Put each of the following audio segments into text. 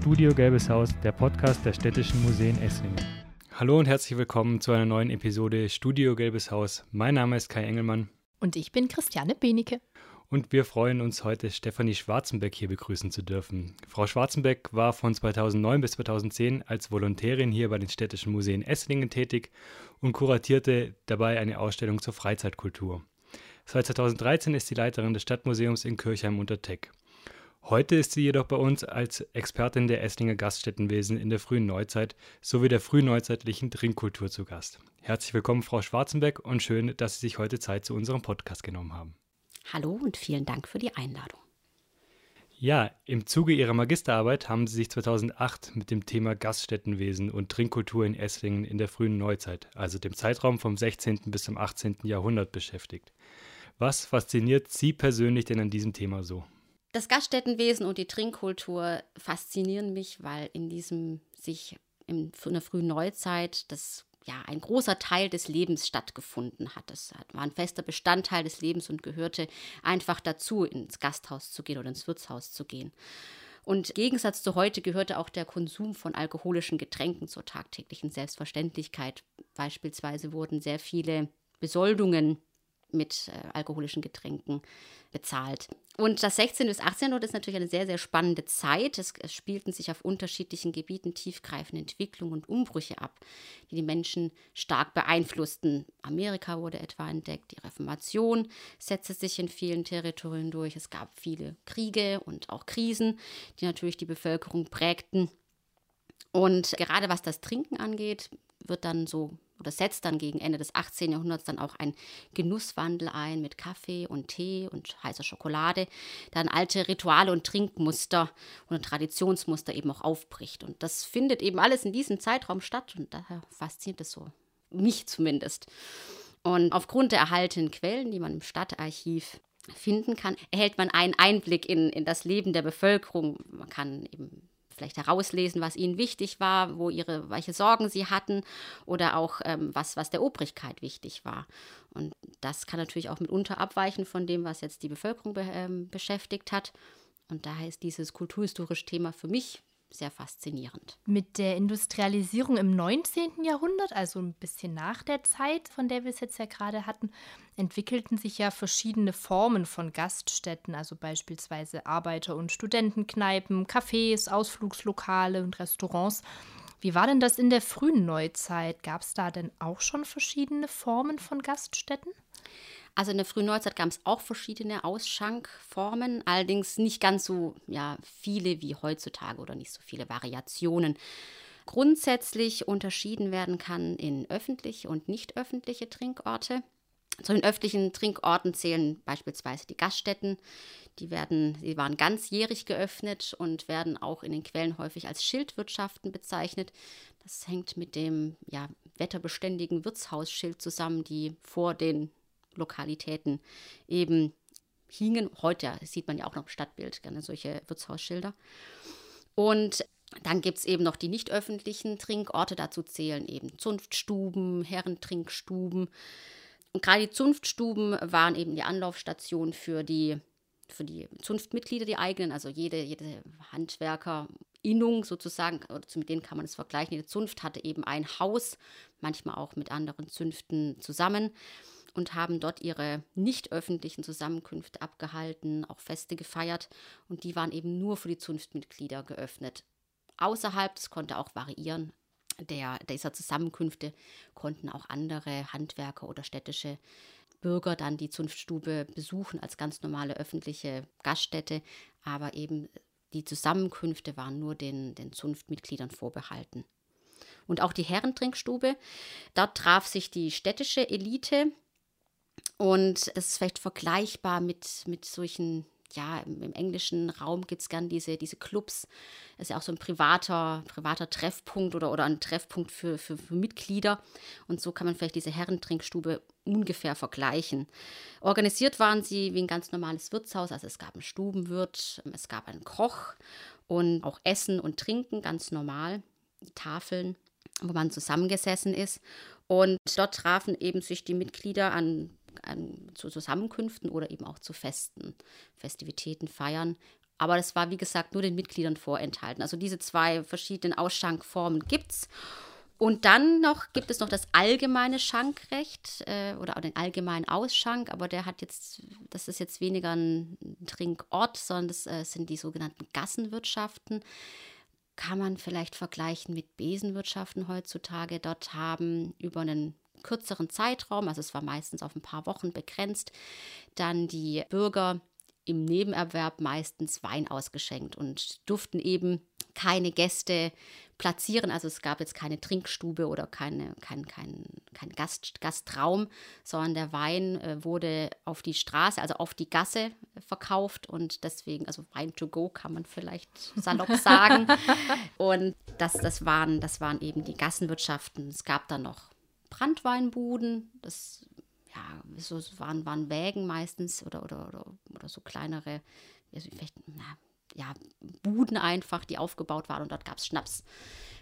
Studio Gelbes Haus, der Podcast der Städtischen Museen Esslingen. Hallo und herzlich willkommen zu einer neuen Episode Studio Gelbes Haus. Mein Name ist Kai Engelmann. Und ich bin Christiane Benecke. Und wir freuen uns heute, Stefanie Schwarzenbeck hier begrüßen zu dürfen. Frau Schwarzenbeck war von 2009 bis 2010 als Volontärin hier bei den Städtischen Museen Esslingen tätig und kuratierte dabei eine Ausstellung zur Freizeitkultur. Seit 2013 ist sie Leiterin des Stadtmuseums in Kirchheim unter Teck. Heute ist sie jedoch bei uns als Expertin der Esslinger Gaststättenwesen in der frühen Neuzeit sowie der frühneuzeitlichen Trinkkultur zu Gast. Herzlich willkommen, Frau Schwarzenbeck, und schön, dass Sie sich heute Zeit zu unserem Podcast genommen haben. Hallo und vielen Dank für die Einladung. Ja, im Zuge Ihrer Magisterarbeit haben Sie sich 2008 mit dem Thema Gaststättenwesen und Trinkkultur in Esslingen in der frühen Neuzeit, also dem Zeitraum vom 16. bis zum 18. Jahrhundert, beschäftigt. Was fasziniert Sie persönlich denn an diesem Thema so? Das Gaststättenwesen und die Trinkkultur faszinieren mich, weil in diesem sich in der frühen Neuzeit das ja, ein großer Teil des Lebens stattgefunden hat. Das war ein fester Bestandteil des Lebens und gehörte einfach dazu, ins Gasthaus zu gehen oder ins Wirtshaus zu gehen. Und im Gegensatz zu heute gehörte auch der Konsum von alkoholischen Getränken zur tagtäglichen Selbstverständlichkeit. Beispielsweise wurden sehr viele Besoldungen mit äh, alkoholischen Getränken bezahlt. Und das 16. bis 18. Jahrhundert ist natürlich eine sehr, sehr spannende Zeit. Es, es, spielten sich auf unterschiedlichen Gebieten tiefgreifende Entwicklungen und Umbrüche ab, die die Menschen stark beeinflussten. Amerika wurde etwa entdeckt, die Reformation setzte sich in vielen Territorien durch. Es gab viele Kriege und auch Krisen, die natürlich die Bevölkerung prägten. Und gerade was das Trinken angeht, wird dann so oder setzt dann gegen Ende des 18. Jahrhunderts dann auch ein Genusswandel ein mit Kaffee und Tee und heißer Schokolade, dann alte Rituale und Trinkmuster und Traditionsmuster eben auch aufbricht. Und das findet eben alles in diesem Zeitraum statt und daher fasziniert es so, mich zumindest. Und aufgrund der erhaltenen Quellen, die man im Stadtarchiv finden kann, erhält man einen Einblick in, in das Leben der Bevölkerung. Man kann eben vielleicht herauslesen, was ihnen wichtig war, wo ihre, welche Sorgen sie hatten oder auch ähm, was, was der Obrigkeit wichtig war. Und das kann natürlich auch mitunter abweichen von dem, was jetzt die Bevölkerung be ähm, beschäftigt hat. Und daher ist dieses kulturhistorische Thema für mich sehr faszinierend. Mit der Industrialisierung im 19. Jahrhundert, also ein bisschen nach der Zeit, von der wir es jetzt ja gerade hatten, entwickelten sich ja verschiedene Formen von Gaststätten, also beispielsweise Arbeiter- und Studentenkneipen, Cafés, Ausflugslokale und Restaurants. Wie war denn das in der frühen Neuzeit? Gab es da denn auch schon verschiedene Formen von Gaststätten? Also in der frühen Neuzeit gab es auch verschiedene Ausschankformen, allerdings nicht ganz so ja, viele wie heutzutage oder nicht so viele Variationen. Grundsätzlich unterschieden werden kann in öffentliche und nicht öffentliche Trinkorte. Zu den öffentlichen Trinkorten zählen beispielsweise die Gaststätten. Die werden, sie waren ganzjährig geöffnet und werden auch in den Quellen häufig als Schildwirtschaften bezeichnet. Das hängt mit dem ja, wetterbeständigen Wirtshausschild zusammen, die vor den Lokalitäten eben hingen. Heute sieht man ja auch noch im Stadtbild gerne solche Wirtshausschilder. Und dann gibt es eben noch die nicht öffentlichen Trinkorte. Dazu zählen eben Zunftstuben, Herrentrinkstuben. Und gerade die Zunftstuben waren eben die Anlaufstation für die, für die Zunftmitglieder, die eigenen, also jede, jede Handwerkerinnung sozusagen, oder mit denen kann man es vergleichen. Jede Zunft hatte eben ein Haus, manchmal auch mit anderen Zünften zusammen und haben dort ihre nicht öffentlichen Zusammenkünfte abgehalten, auch Feste gefeiert und die waren eben nur für die Zunftmitglieder geöffnet. Außerhalb, das konnte auch variieren, der, dieser Zusammenkünfte konnten auch andere Handwerker oder städtische Bürger dann die Zunftstube besuchen als ganz normale öffentliche Gaststätte, aber eben die Zusammenkünfte waren nur den, den Zunftmitgliedern vorbehalten. Und auch die Herrentrinkstube, dort traf sich die städtische Elite und es ist vielleicht vergleichbar mit, mit solchen, ja, im, im englischen Raum gibt es gern diese, diese Clubs. Das ist ja auch so ein privater, privater Treffpunkt oder, oder ein Treffpunkt für, für, für Mitglieder. Und so kann man vielleicht diese Herrentrinkstube ungefähr vergleichen. Organisiert waren sie wie ein ganz normales Wirtshaus. Also es gab einen Stubenwirt, es gab einen Koch und auch Essen und Trinken ganz normal. Tafeln, wo man zusammengesessen ist. Und dort trafen eben sich die Mitglieder an an, zu Zusammenkünften oder eben auch zu Festen, Festivitäten, Feiern Aber das war, wie gesagt, nur den Mitgliedern vorenthalten. Also diese zwei verschiedenen Ausschankformen gibt es. Und dann noch gibt es noch das allgemeine Schankrecht äh, oder den allgemeinen Ausschank, aber der hat jetzt, das ist jetzt weniger ein Trinkort, sondern das äh, sind die sogenannten Gassenwirtschaften. Kann man vielleicht vergleichen mit Besenwirtschaften heutzutage. Dort haben über einen kürzeren Zeitraum, also es war meistens auf ein paar Wochen begrenzt, dann die Bürger im Nebenerwerb meistens Wein ausgeschenkt und durften eben keine Gäste platzieren. Also es gab jetzt keine Trinkstube oder keine, kein, kein, kein Gast, Gastraum, sondern der Wein äh, wurde auf die Straße, also auf die Gasse verkauft und deswegen, also Wein to go kann man vielleicht salopp sagen. und das, das, waren, das waren eben die Gassenwirtschaften. Es gab dann noch Brandweinbuden, das ja, so waren, waren Wägen meistens oder, oder, oder, oder so kleinere, also vielleicht, na, ja, Buden einfach, die aufgebaut waren und dort gab es Schnaps.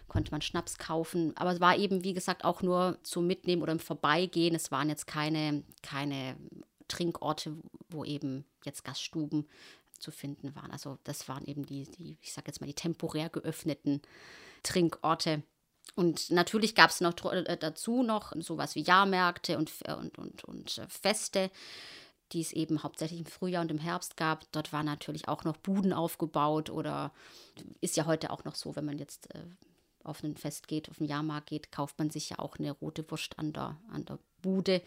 Konnte man Schnaps kaufen. Aber es war eben, wie gesagt, auch nur zum Mitnehmen oder im Vorbeigehen. Es waren jetzt keine, keine Trinkorte, wo eben jetzt Gaststuben zu finden waren. Also das waren eben die, die ich sage jetzt mal, die temporär geöffneten Trinkorte. Und natürlich gab es noch äh, dazu noch sowas wie Jahrmärkte und, und, und, und äh, Feste die es eben hauptsächlich im Frühjahr und im Herbst gab. Dort waren natürlich auch noch Buden aufgebaut oder ist ja heute auch noch so, wenn man jetzt äh, auf ein Fest geht, auf den Jahrmarkt geht, kauft man sich ja auch eine rote Wurst an der, an der Bude.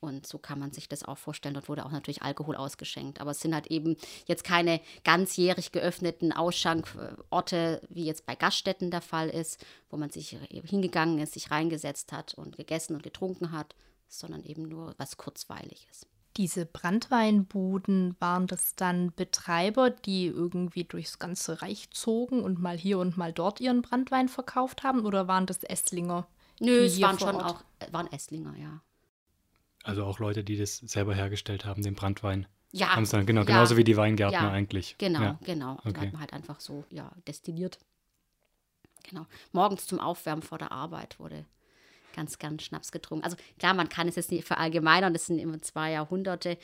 Und so kann man sich das auch vorstellen. Dort wurde auch natürlich Alkohol ausgeschenkt. Aber es sind halt eben jetzt keine ganzjährig geöffneten Ausschankorte, wie jetzt bei Gaststätten der Fall ist, wo man sich hingegangen ist, sich reingesetzt hat und gegessen und getrunken hat, sondern eben nur was Kurzweiliges. Diese Brandweinbuden, waren das dann Betreiber, die irgendwie durchs ganze Reich zogen und mal hier und mal dort ihren Brandwein verkauft haben? Oder waren das Esslinger? Nö, es waren schon auch, äh, waren Esslinger, ja. Also auch Leute, die das selber hergestellt haben, den Brandwein. Ja. Haben dann, genau, ja. genauso wie die Weingärtner ja. eigentlich. Genau, ja. genau. Okay. Die hat man halt einfach so, ja, destilliert. Genau. Morgens zum Aufwärmen vor der Arbeit wurde ganz gern Schnaps getrunken. Also klar, man kann es jetzt nicht verallgemeinern, das sind immer zwei Jahrhunderte, äh,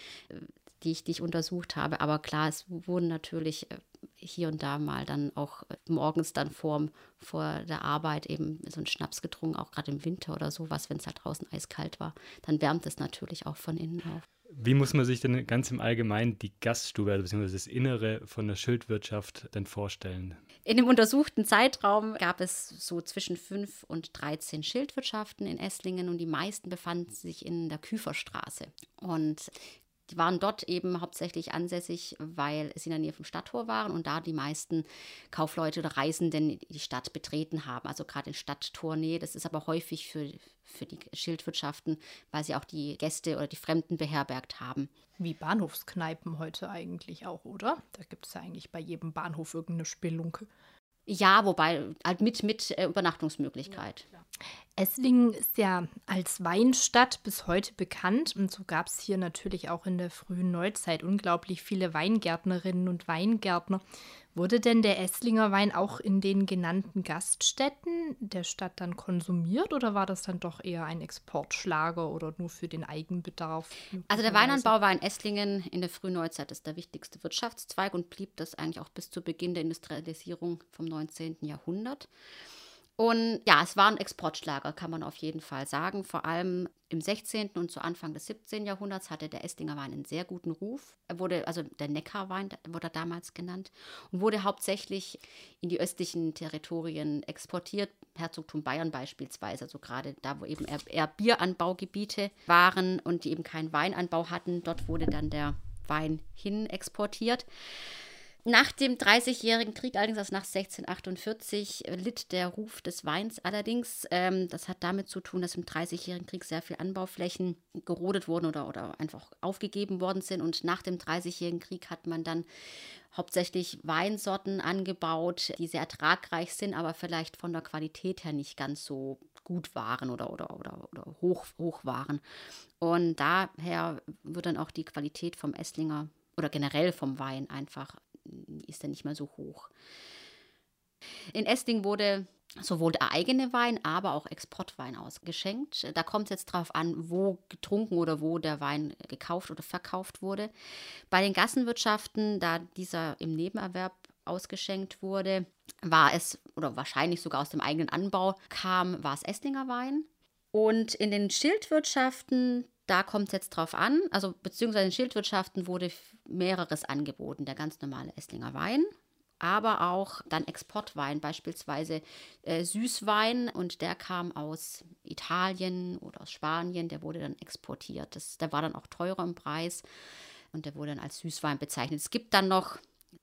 die ich, die ich untersucht habe, aber klar, es wurden natürlich äh, hier und da mal dann auch äh, morgens dann vor, vor der Arbeit eben so einen Schnaps getrunken, auch gerade im Winter oder sowas, wenn es halt draußen eiskalt war. Dann wärmt es natürlich auch von innen auf. Wie muss man sich denn ganz im Allgemeinen die Gaststube, also beziehungsweise das Innere von der Schildwirtschaft denn vorstellen? In dem untersuchten Zeitraum gab es so zwischen 5 und 13 Schildwirtschaften in Esslingen und die meisten befanden sich in der Küferstraße. Und die waren dort eben hauptsächlich ansässig, weil sie in der Nähe vom Stadttor waren und da die meisten Kaufleute oder Reisenden die Stadt betreten haben. Also gerade in Stadttornähe. Das ist aber häufig für, für die Schildwirtschaften, weil sie auch die Gäste oder die Fremden beherbergt haben. Wie Bahnhofskneipen heute eigentlich auch, oder? Da gibt es ja eigentlich bei jedem Bahnhof irgendeine Spelunke. Ja, wobei halt mit, mit äh, Übernachtungsmöglichkeit. Ja, Esslingen ist ja als Weinstadt bis heute bekannt und so gab es hier natürlich auch in der frühen Neuzeit unglaublich viele Weingärtnerinnen und Weingärtner. Wurde denn der Esslinger Wein auch in den genannten Gaststätten der Stadt dann konsumiert oder war das dann doch eher ein Exportschlager oder nur für den Eigenbedarf? Also der Weinanbau war in Esslingen in der frühen Neuzeit ist der wichtigste Wirtschaftszweig und blieb das eigentlich auch bis zu Beginn der Industrialisierung vom 19. Jahrhundert. Und ja, es war ein Exportschlager, kann man auf jeden Fall sagen. Vor allem im 16. und zu Anfang des 17. Jahrhunderts hatte der Esslinger Wein einen sehr guten Ruf. Er wurde, also der Neckarwein wurde damals genannt und wurde hauptsächlich in die östlichen Territorien exportiert. Herzogtum Bayern beispielsweise, also gerade da, wo eben eher Bieranbaugebiete waren und die eben keinen Weinanbau hatten, dort wurde dann der Wein hin exportiert. Nach dem Dreißigjährigen Krieg, allerdings also nach 1648, äh, litt der Ruf des Weins allerdings. Ähm, das hat damit zu tun, dass im Dreißigjährigen Krieg sehr viele Anbauflächen gerodet wurden oder, oder einfach aufgegeben worden sind. Und nach dem Dreißigjährigen Krieg hat man dann hauptsächlich Weinsorten angebaut, die sehr ertragreich sind, aber vielleicht von der Qualität her nicht ganz so gut waren oder, oder, oder, oder hoch, hoch waren. Und daher wird dann auch die Qualität vom Esslinger oder generell vom Wein einfach ist er nicht mehr so hoch. In Essling wurde sowohl der eigene Wein, aber auch Exportwein ausgeschenkt. Da kommt es jetzt drauf an, wo getrunken oder wo der Wein gekauft oder verkauft wurde. Bei den Gassenwirtschaften, da dieser im Nebenerwerb ausgeschenkt wurde, war es, oder wahrscheinlich sogar aus dem eigenen Anbau kam, war es Esslinger Wein. Und in den Schildwirtschaften, da kommt es jetzt drauf an, also beziehungsweise in Schildwirtschaften wurde mehreres angeboten. Der ganz normale Esslinger Wein, aber auch dann Exportwein, beispielsweise äh, Süßwein und der kam aus Italien oder aus Spanien, der wurde dann exportiert. Das, der war dann auch teurer im Preis und der wurde dann als Süßwein bezeichnet. Es gibt dann noch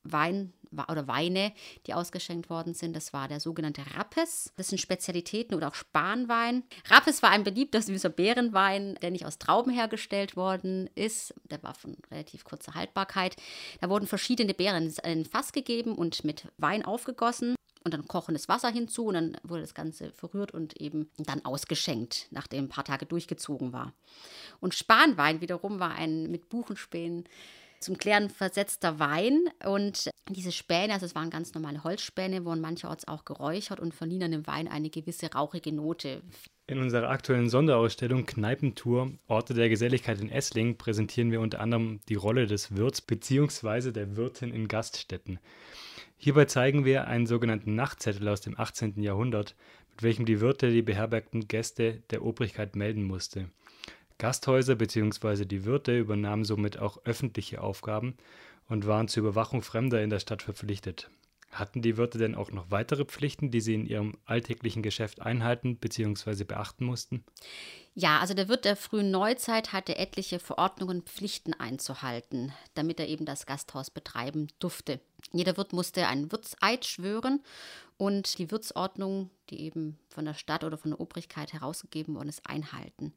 Wein oder Weine, die ausgeschenkt worden sind. Das war der sogenannte Rappes. Das sind Spezialitäten oder auch Spanwein. Rappes war ein beliebter süßer Beerenwein, der nicht aus Trauben hergestellt worden ist. Der war von relativ kurzer Haltbarkeit. Da wurden verschiedene Beeren in Fass gegeben und mit Wein aufgegossen und dann kochendes Wasser hinzu und dann wurde das Ganze verrührt und eben dann ausgeschenkt, nachdem ein paar Tage durchgezogen war. Und Spanwein wiederum war ein mit Buchenspänen zum Klären versetzter Wein. Und diese Späne, also es waren ganz normale Holzspäne, wurden mancherorts auch geräuchert und verliehen dem Wein eine gewisse rauchige Note. In unserer aktuellen Sonderausstellung Kneipentour Orte der Geselligkeit in Essling präsentieren wir unter anderem die Rolle des Wirts bzw. der Wirtin in Gaststätten. Hierbei zeigen wir einen sogenannten Nachtzettel aus dem 18. Jahrhundert, mit welchem die Wirte die beherbergten Gäste der Obrigkeit melden musste. Gasthäuser bzw. die Wirte übernahmen somit auch öffentliche Aufgaben und waren zur Überwachung Fremder in der Stadt verpflichtet. Hatten die Wirte denn auch noch weitere Pflichten, die sie in ihrem alltäglichen Geschäft einhalten bzw. beachten mussten? Ja, also der Wirt der frühen Neuzeit hatte etliche Verordnungen und Pflichten einzuhalten, damit er eben das Gasthaus betreiben durfte. Jeder Wirt musste einen Wirtseid schwören und die Wirtsordnung, die eben von der Stadt oder von der Obrigkeit herausgegeben worden ist, einhalten.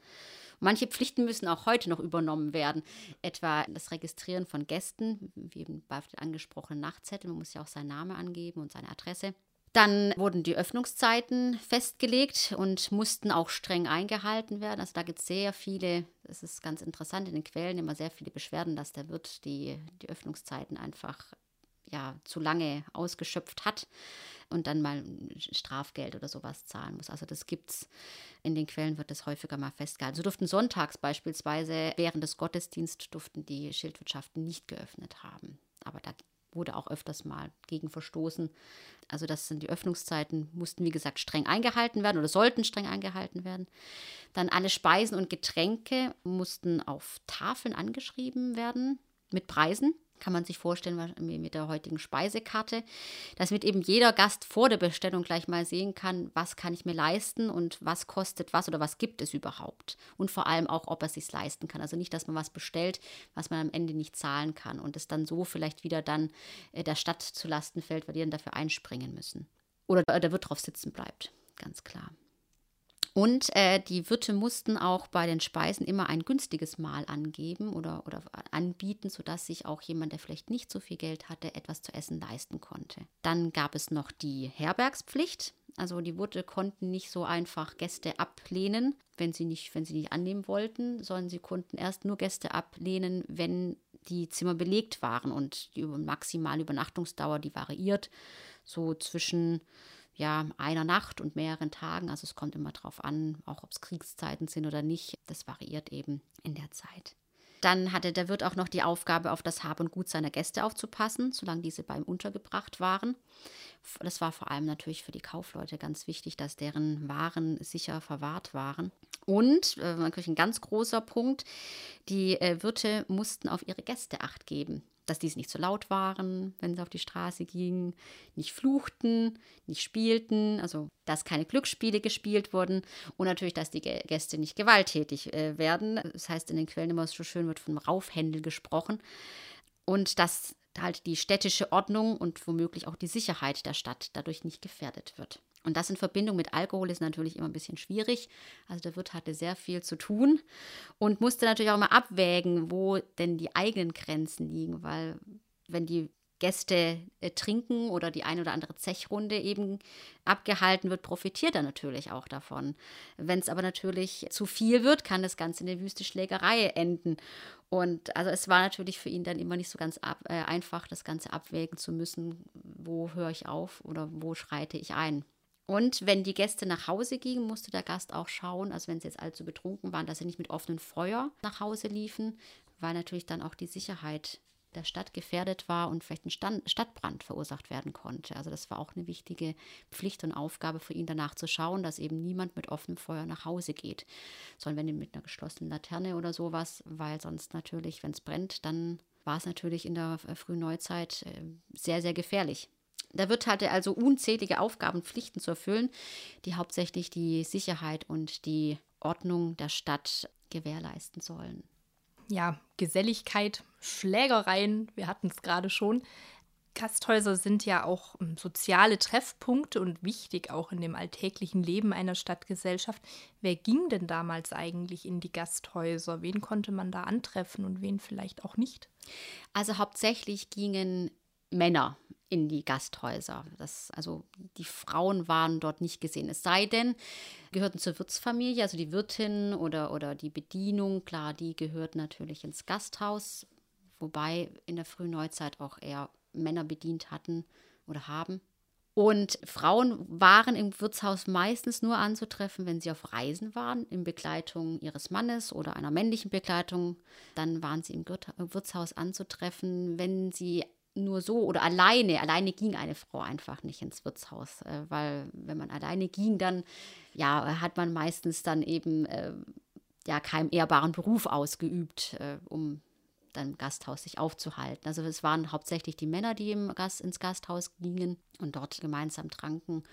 Manche Pflichten müssen auch heute noch übernommen werden, etwa das Registrieren von Gästen, wie eben bei den angesprochenen Nachtzettel. Man muss ja auch seinen Namen angeben und seine Adresse. Dann wurden die Öffnungszeiten festgelegt und mussten auch streng eingehalten werden. Also da gibt es sehr viele, das ist ganz interessant, in den Quellen immer sehr viele Beschwerden, dass der Wirt die, die Öffnungszeiten einfach ja, zu lange ausgeschöpft hat und dann mal Strafgeld oder sowas zahlen muss. Also das gibt es, in den Quellen wird das häufiger mal festgehalten. So durften sonntags beispielsweise während des Gottesdienstes durften die Schildwirtschaften nicht geöffnet haben. Aber da wurde auch öfters mal gegen verstoßen. Also das sind die Öffnungszeiten, mussten wie gesagt streng eingehalten werden oder sollten streng eingehalten werden. Dann alle Speisen und Getränke mussten auf Tafeln angeschrieben werden mit Preisen kann man sich vorstellen, mit der heutigen Speisekarte, damit eben jeder Gast vor der Bestellung gleich mal sehen kann, was kann ich mir leisten und was kostet was oder was gibt es überhaupt. Und vor allem auch, ob er sich leisten kann. Also nicht, dass man was bestellt, was man am Ende nicht zahlen kann und es dann so vielleicht wieder dann äh, der Stadt zu Lasten fällt, weil die dann dafür einspringen müssen. Oder der Wirt drauf sitzen bleibt, ganz klar. Und äh, die Wirte mussten auch bei den Speisen immer ein günstiges Mahl angeben oder, oder anbieten, sodass sich auch jemand, der vielleicht nicht so viel Geld hatte, etwas zu essen leisten konnte. Dann gab es noch die Herbergspflicht. Also die Wirte konnten nicht so einfach Gäste ablehnen, wenn sie nicht, wenn sie nicht annehmen wollten, sondern sie konnten erst nur Gäste ablehnen, wenn die Zimmer belegt waren und die maximale Übernachtungsdauer, die variiert so zwischen ja, einer Nacht und mehreren Tagen. Also es kommt immer darauf an, auch ob es Kriegszeiten sind oder nicht. Das variiert eben in der Zeit. Dann hatte der Wirt auch noch die Aufgabe, auf das Hab und Gut seiner Gäste aufzupassen, solange diese bei ihm untergebracht waren. Das war vor allem natürlich für die Kaufleute ganz wichtig, dass deren Waren sicher verwahrt waren. Und, äh, natürlich ein ganz großer Punkt, die äh, Wirte mussten auf ihre Gäste acht geben dass diese nicht so laut waren, wenn sie auf die Straße gingen, nicht fluchten, nicht spielten, also dass keine Glücksspiele gespielt wurden und natürlich, dass die Gäste nicht gewalttätig äh, werden. Das heißt, in den Quellen immer so schön wird von Raufhändel gesprochen und dass halt die städtische Ordnung und womöglich auch die Sicherheit der Stadt dadurch nicht gefährdet wird. Und das in Verbindung mit Alkohol ist natürlich immer ein bisschen schwierig. Also der Wirt hatte sehr viel zu tun und musste natürlich auch immer abwägen, wo denn die eigenen Grenzen liegen, weil wenn die Gäste äh, trinken oder die eine oder andere Zechrunde eben abgehalten wird, profitiert er natürlich auch davon. Wenn es aber natürlich zu viel wird, kann das Ganze in der wüste Schlägerei enden. Und also es war natürlich für ihn dann immer nicht so ganz ab, äh, einfach, das Ganze abwägen zu müssen, wo höre ich auf oder wo schreite ich ein. Und wenn die Gäste nach Hause gingen, musste der Gast auch schauen, also wenn sie jetzt allzu betrunken waren, dass sie nicht mit offenem Feuer nach Hause liefen, weil natürlich dann auch die Sicherheit der Stadt gefährdet war und vielleicht ein Stand, Stadtbrand verursacht werden konnte. Also das war auch eine wichtige Pflicht und Aufgabe für ihn, danach zu schauen, dass eben niemand mit offenem Feuer nach Hause geht, sondern wenn mit einer geschlossenen Laterne oder sowas, weil sonst natürlich, wenn es brennt, dann war es natürlich in der äh, frühen Neuzeit äh, sehr, sehr gefährlich. Da wird halt also unzählige Aufgaben und Pflichten zu erfüllen, die hauptsächlich die Sicherheit und die Ordnung der Stadt gewährleisten sollen ja, Geselligkeit, Schlägereien, wir hatten es gerade schon. Gasthäuser sind ja auch ähm, soziale Treffpunkte und wichtig auch in dem alltäglichen Leben einer Stadtgesellschaft. Wer ging denn damals eigentlich in die Gasthäuser? Wen konnte man da antreffen und wen vielleicht auch nicht? Also hauptsächlich gingen Männer in die Gasthäuser. Das, also die Frauen waren dort nicht gesehen. Es sei denn, gehörten zur Wirtsfamilie, also die Wirtin oder, oder die Bedienung, klar, die gehört natürlich ins Gasthaus, wobei in der frühen Neuzeit auch eher Männer bedient hatten oder haben. Und Frauen waren im Wirtshaus meistens nur anzutreffen, wenn sie auf Reisen waren, in Begleitung ihres Mannes oder einer männlichen Begleitung. Dann waren sie im Wirtshaus anzutreffen, wenn sie nur so oder alleine, alleine ging eine Frau einfach nicht ins Wirtshaus, äh, weil wenn man alleine ging, dann ja, hat man meistens dann eben äh, ja keinen ehrbaren Beruf ausgeübt, äh, um dann im Gasthaus sich aufzuhalten. Also es waren hauptsächlich die Männer, die im Gast, ins Gasthaus gingen und dort gemeinsam tranken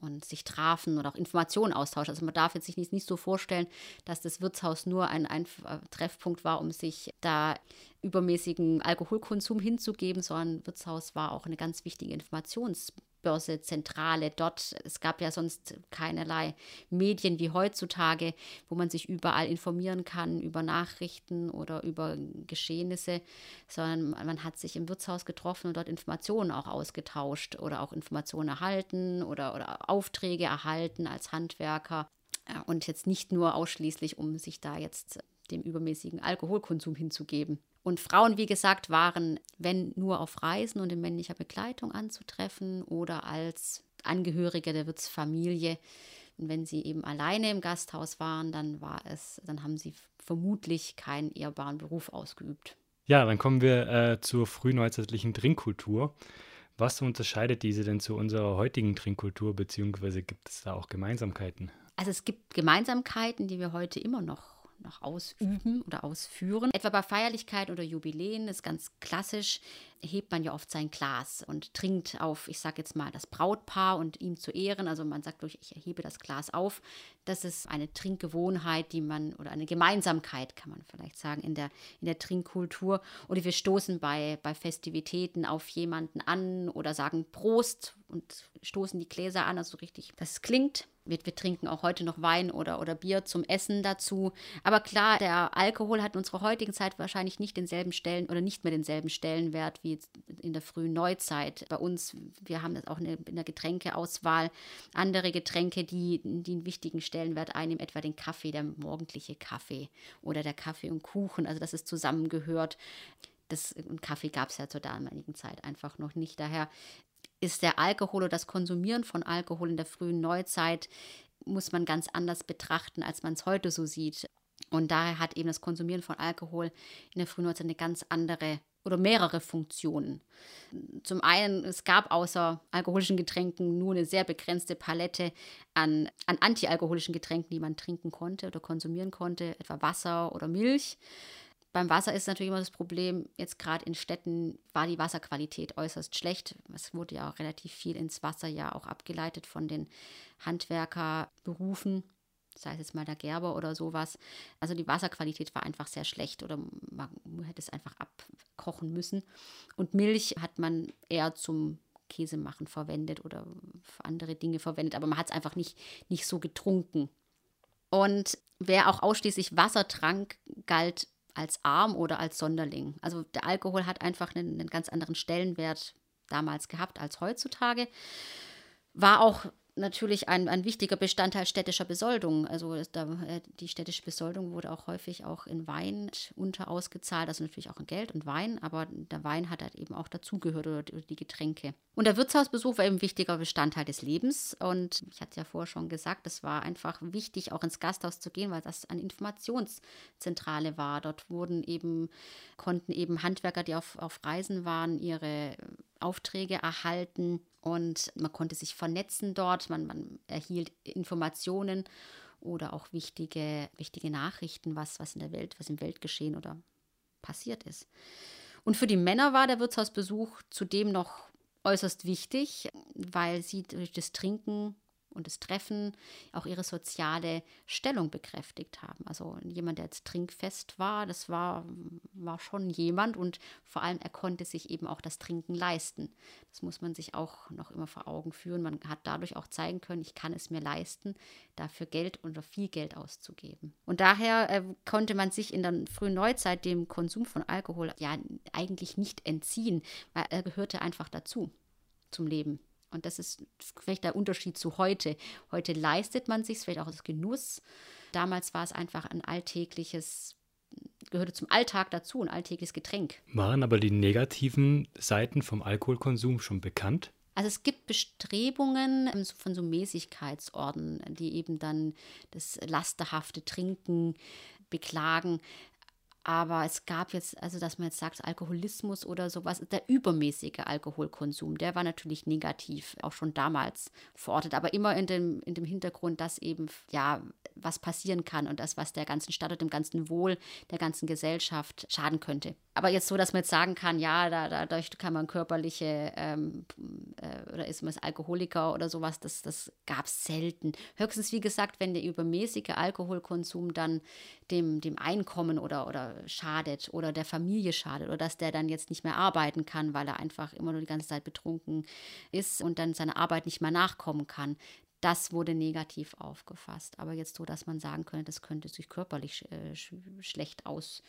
und sich trafen und auch Informationen austauschen. Also man darf jetzt sich nicht, nicht so vorstellen, dass das Wirtshaus nur ein, ein Treffpunkt war, um sich da übermäßigen Alkoholkonsum hinzugeben, sondern Wirtshaus war auch eine ganz wichtige Informations- Börse, Zentrale dort. Es gab ja sonst keinerlei Medien wie heutzutage, wo man sich überall informieren kann über Nachrichten oder über Geschehnisse, sondern man hat sich im Wirtshaus getroffen und dort Informationen auch ausgetauscht oder auch Informationen erhalten oder, oder Aufträge erhalten als Handwerker. Und jetzt nicht nur ausschließlich, um sich da jetzt dem übermäßigen Alkoholkonsum hinzugeben. Und Frauen, wie gesagt, waren, wenn nur auf Reisen und in männlicher Begleitung anzutreffen oder als Angehörige der Wirtsfamilie. Und wenn sie eben alleine im Gasthaus waren, dann war es, dann haben sie vermutlich keinen ehrbaren Beruf ausgeübt. Ja, dann kommen wir äh, zur frühneuzeitlichen Trinkkultur. Was unterscheidet diese denn zu unserer heutigen Trinkkultur, beziehungsweise gibt es da auch Gemeinsamkeiten? Also es gibt Gemeinsamkeiten, die wir heute immer noch noch ausüben oder ausführen. Etwa bei Feierlichkeiten oder Jubiläen ist ganz klassisch, hebt man ja oft sein Glas und trinkt auf, ich sage jetzt mal, das Brautpaar und ihm zu ehren. Also man sagt durch, ich erhebe das Glas auf. Das ist eine Trinkgewohnheit, die man, oder eine Gemeinsamkeit, kann man vielleicht sagen, in der, in der Trinkkultur. Oder wir stoßen bei, bei Festivitäten auf jemanden an oder sagen Prost und stoßen die Gläser an, also richtig, das klingt. Wir, wir, trinken auch heute noch Wein oder, oder Bier zum Essen dazu. Aber klar, der Alkohol hat in unserer heutigen Zeit wahrscheinlich nicht denselben Stellen oder nicht mehr denselben Stellenwert wie in der frühen Neuzeit. Bei uns, wir haben das auch in der Getränkeauswahl andere Getränke, die, die einen wichtigen Stellenwert einnehmen, etwa den Kaffee, der morgendliche Kaffee oder der Kaffee und Kuchen, also dass es zusammengehört. Das, Kaffee gab es ja zur damaligen Zeit einfach noch nicht. Daher ist der Alkohol oder das Konsumieren von Alkohol in der frühen Neuzeit muss man ganz anders betrachten, als man es heute so sieht. Und daher hat eben das Konsumieren von Alkohol in der frühen Neuzeit eine ganz andere oder mehrere Funktionen. Zum einen, es gab außer alkoholischen Getränken nur eine sehr begrenzte Palette an, an antialkoholischen Getränken, die man trinken konnte oder konsumieren konnte, etwa Wasser oder Milch. Beim Wasser ist natürlich immer das Problem, jetzt gerade in Städten war die Wasserqualität äußerst schlecht. Es wurde ja auch relativ viel ins Wasser ja auch abgeleitet von den Handwerkerberufen sei es jetzt mal der Gerber oder sowas. Also die Wasserqualität war einfach sehr schlecht oder man hätte es einfach abkochen müssen. Und Milch hat man eher zum Käsemachen verwendet oder für andere Dinge verwendet, aber man hat es einfach nicht, nicht so getrunken. Und wer auch ausschließlich Wasser trank, galt als arm oder als Sonderling. Also der Alkohol hat einfach einen, einen ganz anderen Stellenwert damals gehabt als heutzutage. War auch natürlich ein, ein wichtiger Bestandteil städtischer Besoldung. Also da, äh, die städtische Besoldung wurde auch häufig auch in Wein unter ausgezahlt, also natürlich auch in Geld und Wein, aber der Wein hat halt eben auch dazugehört oder die Getränke. Und der Wirtshausbesuch war eben ein wichtiger Bestandteil des Lebens und ich hatte ja vorher schon gesagt, es war einfach wichtig, auch ins Gasthaus zu gehen, weil das eine Informationszentrale war. Dort wurden eben, konnten eben Handwerker, die auf, auf Reisen waren, ihre Aufträge erhalten und man konnte sich vernetzen dort, man, man erhielt Informationen oder auch wichtige, wichtige Nachrichten, was, was in der Welt, was im Weltgeschehen oder passiert ist. Und für die Männer war der Wirtshausbesuch zudem noch äußerst wichtig, weil sie durch das Trinken und das Treffen auch ihre soziale Stellung bekräftigt haben. Also jemand, der jetzt trinkfest war, das war, war schon jemand und vor allem er konnte sich eben auch das Trinken leisten. Das muss man sich auch noch immer vor Augen führen. Man hat dadurch auch zeigen können, ich kann es mir leisten, dafür Geld oder viel Geld auszugeben. Und daher äh, konnte man sich in der frühen Neuzeit dem Konsum von Alkohol ja eigentlich nicht entziehen, weil er gehörte einfach dazu zum Leben. Und das ist vielleicht der Unterschied zu heute. Heute leistet man sich vielleicht auch als Genuss. Damals war es einfach ein alltägliches, gehörte zum Alltag dazu, ein alltägliches Getränk. Waren aber die negativen Seiten vom Alkoholkonsum schon bekannt? Also es gibt Bestrebungen ähm, von so Mäßigkeitsorden, die eben dann das lasterhafte Trinken beklagen. Aber es gab jetzt, also dass man jetzt sagt, Alkoholismus oder sowas, der übermäßige Alkoholkonsum, der war natürlich negativ, auch schon damals verortet, aber immer in dem, in dem Hintergrund, dass eben, ja, was passieren kann und das, was der ganzen Stadt und dem ganzen Wohl der ganzen Gesellschaft schaden könnte. Aber jetzt so, dass man jetzt sagen kann, ja, da, dadurch kann man körperliche ähm, äh, oder ist man Alkoholiker oder sowas, das, das gab es selten. Höchstens, wie gesagt, wenn der übermäßige Alkoholkonsum dann dem, dem Einkommen oder, oder schadet oder der Familie schadet oder dass der dann jetzt nicht mehr arbeiten kann, weil er einfach immer nur die ganze Zeit betrunken ist und dann seiner Arbeit nicht mehr nachkommen kann. Das wurde negativ aufgefasst. Aber jetzt so, dass man sagen könnte, das könnte sich körperlich äh, sch schlecht aus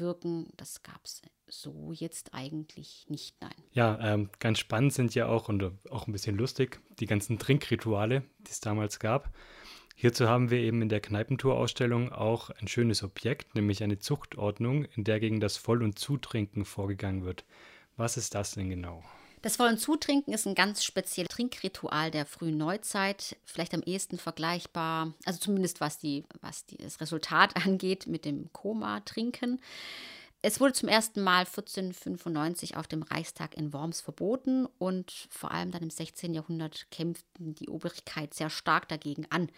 wirken. Das gab es so jetzt eigentlich nicht, nein. Ja, ähm, ganz spannend sind ja auch und auch ein bisschen lustig die ganzen Trinkrituale, die es damals gab. Hierzu haben wir eben in der Kneipentour-Ausstellung auch ein schönes Objekt, nämlich eine Zuchtordnung, in der gegen das Voll- und Zutrinken vorgegangen wird. Was ist das denn genau? Das Wollen zutrinken ist ein ganz spezielles Trinkritual der frühen Neuzeit, vielleicht am ehesten vergleichbar, also zumindest was, die, was die, das Resultat angeht mit dem Koma-Trinken. Es wurde zum ersten Mal 1495 auf dem Reichstag in Worms verboten und vor allem dann im 16. Jahrhundert kämpften die Obrigkeit sehr stark dagegen an.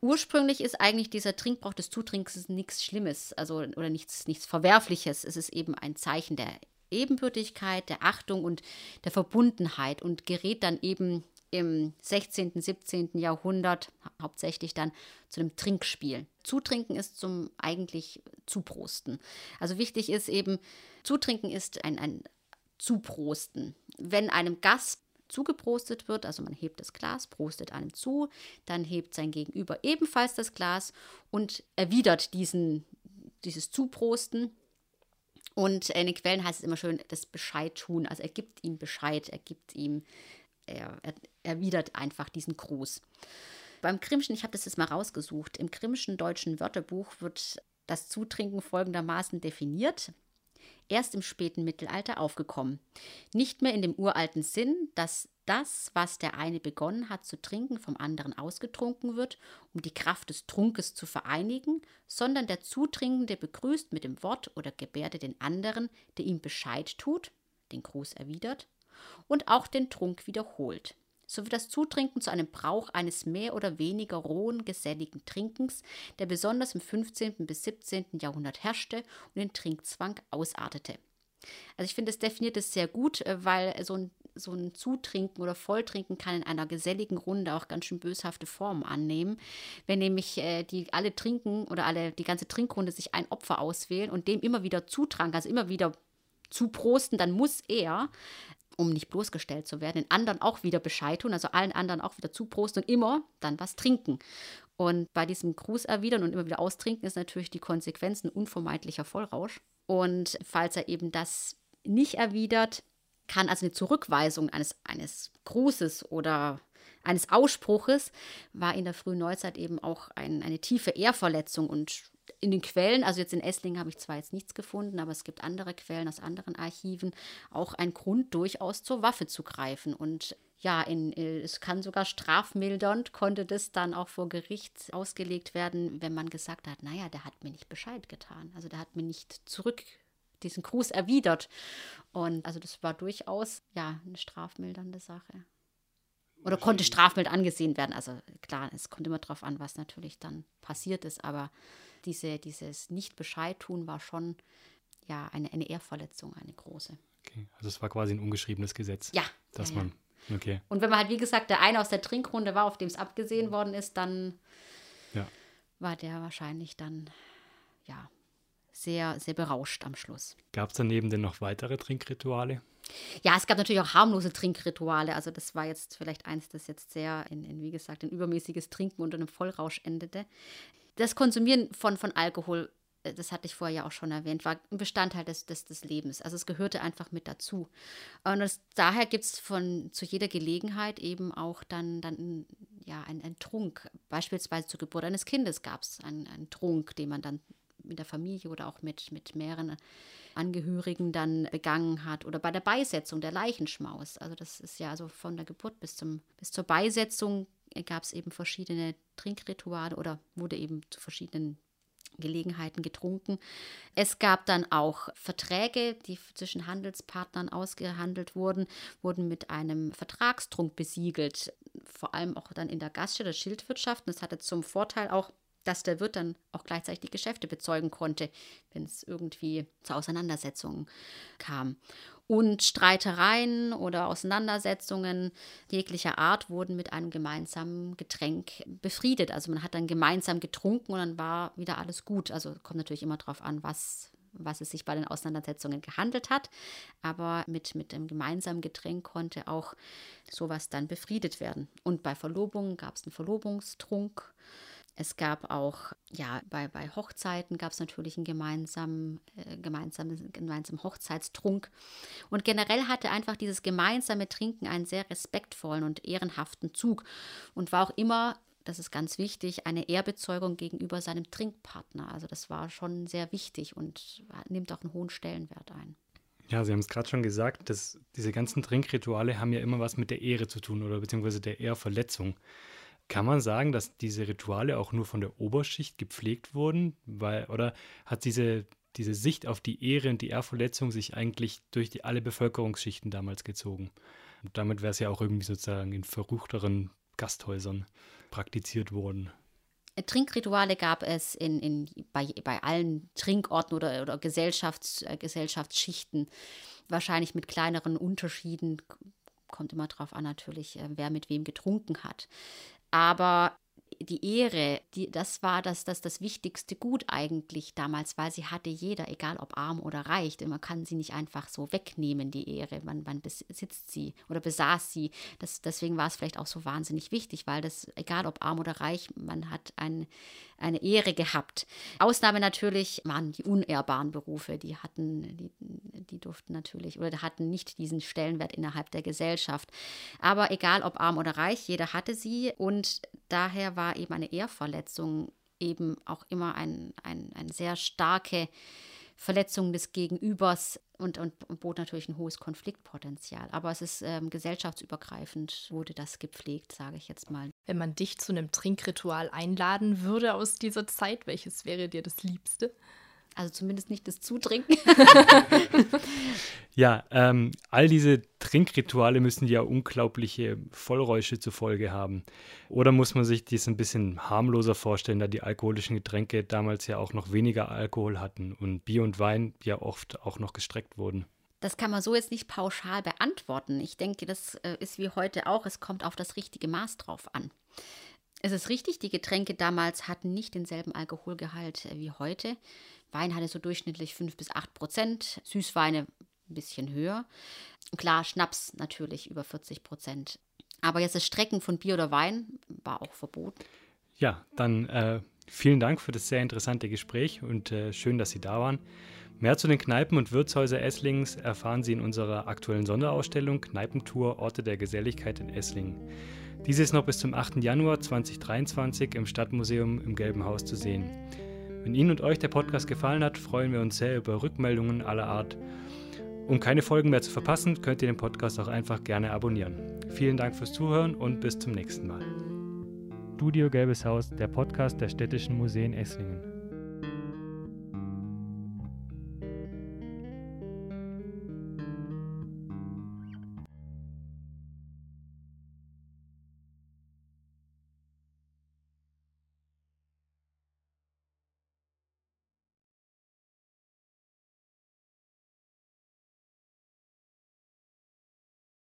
Ursprünglich ist eigentlich dieser Trinkbrauch des Zutrinkens nichts Schlimmes, also oder nichts, nichts Verwerfliches. Es ist eben ein Zeichen der Ebenbürtigkeit, der Achtung und der Verbundenheit und gerät dann eben im 16., 17. Jahrhundert hauptsächlich dann zu einem Trinkspiel. Zutrinken ist zum eigentlich Zuprosten. Also wichtig ist eben, Zutrinken ist ein, ein Zuprosten. Wenn einem Gast zugeprostet wird, also man hebt das Glas, prostet einem zu, dann hebt sein Gegenüber ebenfalls das Glas und erwidert diesen, dieses Zuprosten und in den Quellen heißt es immer schön, das Bescheid tun. Also er gibt ihm Bescheid, er gibt ihm, er, er erwidert einfach diesen Gruß. Beim Grimmschen, ich habe das jetzt mal rausgesucht, im Grimmschen deutschen Wörterbuch wird das Zutrinken folgendermaßen definiert erst im späten Mittelalter aufgekommen. Nicht mehr in dem uralten Sinn, dass das, was der eine begonnen hat zu trinken, vom anderen ausgetrunken wird, um die Kraft des Trunkes zu vereinigen, sondern der Zutrinkende begrüßt mit dem Wort oder Gebärde den anderen, der ihm Bescheid tut, den Gruß erwidert, und auch den Trunk wiederholt so wird das Zutrinken zu einem Brauch eines mehr oder weniger rohen, geselligen Trinkens, der besonders im 15. bis 17. Jahrhundert herrschte und den Trinkzwang ausartete. Also ich finde, es definiert es sehr gut, äh, weil so ein, so ein Zutrinken oder Volltrinken kann in einer geselligen Runde auch ganz schön böshafte Formen annehmen. Wenn nämlich äh, die alle trinken oder alle die ganze Trinkrunde sich ein Opfer auswählen und dem immer wieder zutranken, also immer wieder zuprosten, dann muss er um nicht bloßgestellt zu werden, den anderen auch wieder Bescheid tun, also allen anderen auch wieder zuprosten und immer dann was trinken. Und bei diesem Gruß erwidern und immer wieder austrinken ist natürlich die Konsequenz ein unvermeidlicher Vollrausch. Und falls er eben das nicht erwidert, kann also eine Zurückweisung eines, eines Grußes oder eines Ausspruches war in der frühen Neuzeit eben auch ein, eine tiefe Ehrverletzung und in den Quellen, also jetzt in Esslingen habe ich zwar jetzt nichts gefunden, aber es gibt andere Quellen aus anderen Archiven, auch ein Grund durchaus zur Waffe zu greifen. Und ja, in, äh, es kann sogar strafmildernd, konnte das dann auch vor Gericht ausgelegt werden, wenn man gesagt hat, naja, der hat mir nicht Bescheid getan. Also der hat mir nicht zurück diesen Gruß erwidert. Und also das war durchaus ja eine strafmildernde Sache. Oder konnte strafmild angesehen werden. Also klar, es kommt immer darauf an, was natürlich dann passiert ist, aber diese, dieses Nicht-Bescheid tun war schon ja eine, eine Ehrverletzung, eine große. Okay, also es war quasi ein ungeschriebenes Gesetz. Ja. Dass ja, man, okay. Und wenn man halt, wie gesagt, der eine aus der Trinkrunde war, auf dem es abgesehen worden ist, dann ja. war der wahrscheinlich dann, ja, sehr, sehr berauscht am Schluss. Gab es daneben denn noch weitere Trinkrituale? Ja, es gab natürlich auch harmlose Trinkrituale. Also das war jetzt vielleicht eins, das jetzt sehr in, in wie gesagt, ein übermäßiges Trinken unter einem Vollrausch endete. Das Konsumieren von, von Alkohol, äh, das hatte ich vorher ja auch schon erwähnt, war ein Bestandteil des, des, des Lebens. Also es gehörte einfach mit dazu. Und das, daher gibt es von zu jeder Gelegenheit eben auch dann, dann ja, einen, einen Trunk. Beispielsweise zur Geburt eines Kindes gab es einen, einen Trunk, den man dann mit der Familie oder auch mit, mit mehreren Angehörigen dann begangen hat oder bei der Beisetzung der Leichenschmaus. Also das ist ja also von der Geburt bis, zum, bis zur Beisetzung gab es eben verschiedene Trinkrituale oder wurde eben zu verschiedenen Gelegenheiten getrunken. Es gab dann auch Verträge, die zwischen Handelspartnern ausgehandelt wurden, wurden mit einem Vertragstrunk besiegelt, vor allem auch dann in der Gaststätte, der Schildwirtschaft. Und das hatte zum Vorteil auch, dass der Wirt dann auch gleichzeitig die Geschäfte bezeugen konnte, wenn es irgendwie zu Auseinandersetzungen kam. Und Streitereien oder Auseinandersetzungen jeglicher Art wurden mit einem gemeinsamen Getränk befriedet. Also man hat dann gemeinsam getrunken und dann war wieder alles gut. Also kommt natürlich immer darauf an, was, was es sich bei den Auseinandersetzungen gehandelt hat. Aber mit, mit dem gemeinsamen Getränk konnte auch sowas dann befriedet werden. Und bei Verlobungen gab es einen Verlobungstrunk. Es gab auch, ja, bei, bei Hochzeiten gab es natürlich einen gemeinsamen, äh, gemeinsamen, gemeinsamen Hochzeitstrunk. Und generell hatte einfach dieses gemeinsame Trinken einen sehr respektvollen und ehrenhaften Zug und war auch immer, das ist ganz wichtig, eine Ehrbezeugung gegenüber seinem Trinkpartner. Also das war schon sehr wichtig und nimmt auch einen hohen Stellenwert ein. Ja, Sie haben es gerade schon gesagt, dass diese ganzen Trinkrituale haben ja immer was mit der Ehre zu tun oder beziehungsweise der Ehrverletzung. Kann man sagen, dass diese Rituale auch nur von der Oberschicht gepflegt wurden? Weil, oder hat diese, diese Sicht auf die Ehre und die Ehrverletzung sich eigentlich durch die, alle Bevölkerungsschichten damals gezogen? Und damit wäre es ja auch irgendwie sozusagen in verruchteren Gasthäusern praktiziert worden. Trinkrituale gab es in, in, bei, bei allen Trinkorten oder, oder Gesellschafts, äh, Gesellschaftsschichten, wahrscheinlich mit kleineren Unterschieden. Kommt immer darauf an, natürlich, äh, wer mit wem getrunken hat. Aber die Ehre, die, das war das, das, das wichtigste Gut eigentlich damals, weil sie hatte jeder, egal ob arm oder reich. Denn man kann sie nicht einfach so wegnehmen, die Ehre. Man, man besitzt sie oder besaß sie. Das, deswegen war es vielleicht auch so wahnsinnig wichtig, weil das, egal ob arm oder reich, man hat ein, eine Ehre gehabt. Ausnahme natürlich waren die unehrbaren Berufe, die hatten, die, die durften natürlich oder hatten nicht diesen Stellenwert innerhalb der Gesellschaft. Aber egal ob arm oder reich, jeder hatte sie und daher war eben eine Ehrverletzung eben auch immer ein, ein, ein sehr starke Verletzung des Gegenübers und, und, und bot natürlich ein hohes Konfliktpotenzial. Aber es ist ähm, gesellschaftsübergreifend, wurde das gepflegt, sage ich jetzt mal. Wenn man dich zu einem Trinkritual einladen würde aus dieser Zeit, welches wäre dir das Liebste? Also zumindest nicht das Zutrinken. ja, ähm, all diese Trinkrituale müssen ja unglaubliche Vollräusche zur Folge haben. Oder muss man sich dies ein bisschen harmloser vorstellen, da die alkoholischen Getränke damals ja auch noch weniger Alkohol hatten und Bier und Wein ja oft auch noch gestreckt wurden? Das kann man so jetzt nicht pauschal beantworten. Ich denke, das äh, ist wie heute auch, es kommt auf das richtige Maß drauf an. Es ist richtig, die Getränke damals hatten nicht denselben Alkoholgehalt äh, wie heute. Wein hatte so durchschnittlich 5 bis 8 Prozent, Süßweine ein bisschen höher. Klar, Schnaps natürlich über 40 Prozent. Aber jetzt das Strecken von Bier oder Wein war auch verboten. Ja, dann äh, vielen Dank für das sehr interessante Gespräch und äh, schön, dass Sie da waren. Mehr zu den Kneipen und Wirtshäuser Esslings erfahren Sie in unserer aktuellen Sonderausstellung Kneipentour Orte der Geselligkeit in Esslingen. Diese ist noch bis zum 8. Januar 2023 im Stadtmuseum im Gelben Haus zu sehen. Wenn Ihnen und euch der Podcast gefallen hat, freuen wir uns sehr über Rückmeldungen aller Art. Um keine Folgen mehr zu verpassen, könnt ihr den Podcast auch einfach gerne abonnieren. Vielen Dank fürs Zuhören und bis zum nächsten Mal. Studio Gelbes Haus, der Podcast der Städtischen Museen Esslingen.